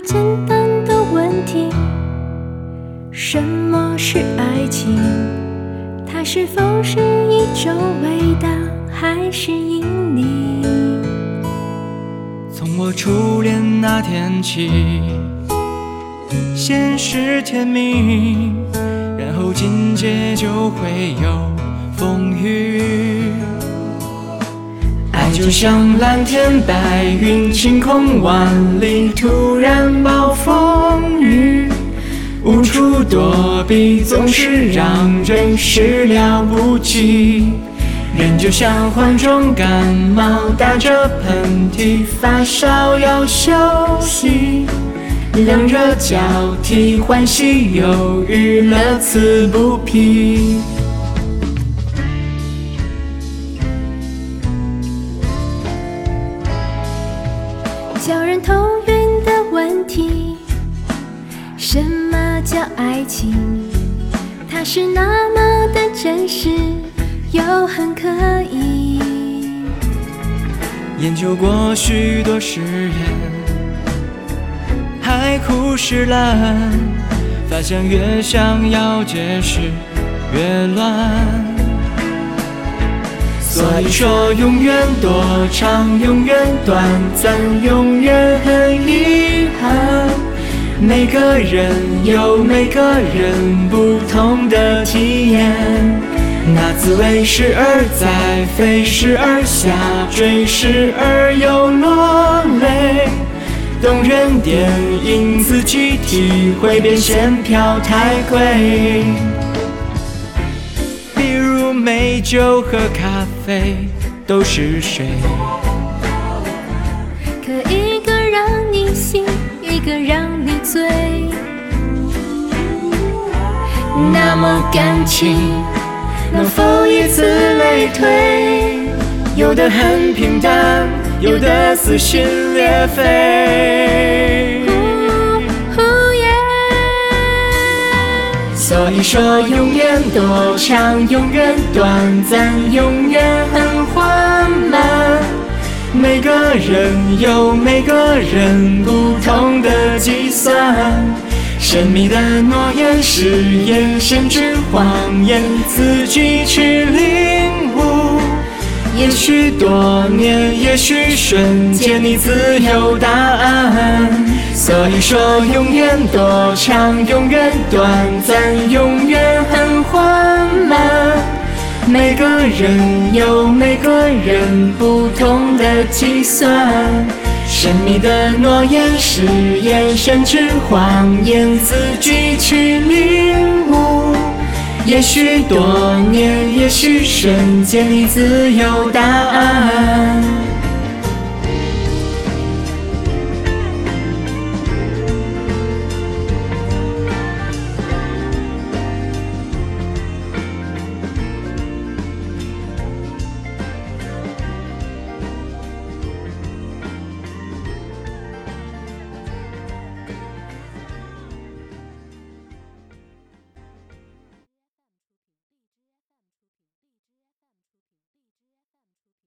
简单的问题：什么是爱情？它是否是一种味道，还是引你？从我初恋那天起，先是甜蜜，然后紧接就会有风雨。爱就像蓝天白云，晴空万里，突然暴风雨，无处躲避，总是让人始料不及。人就像患重感冒，打着喷嚏，发烧要休息，冷热交替，欢喜忧郁，乐此不疲。叫人头晕的问题：什么叫爱情？它是那么的真实，又很可疑。研究过许多誓言，海枯石烂，发现越想要解释越乱。所以说，永远多长，永远短暂，永远很遗憾。每个人有每个人不同的体验，那滋味时而在，飞时而下坠，时而又落泪。动人电影自己体会，变现票太贵。美酒和咖啡都是水，可一个让你醒，一个让你醉。那么感情能否以此类推？有的很平淡，有的撕心裂肺。所以说，永远多长，永远短暂，永远很缓慢。每个人有每个人不同的计算，神秘的诺言、誓言，甚至谎言，自己去领悟。也许多年，也许瞬间，你自有答案。所以说，永远多长，永远短暂，永远很缓慢。每个人有每个人不同的计算，神秘的诺言、誓言，甚至谎言，自己去领。也许多年，也许瞬间，你自有答案。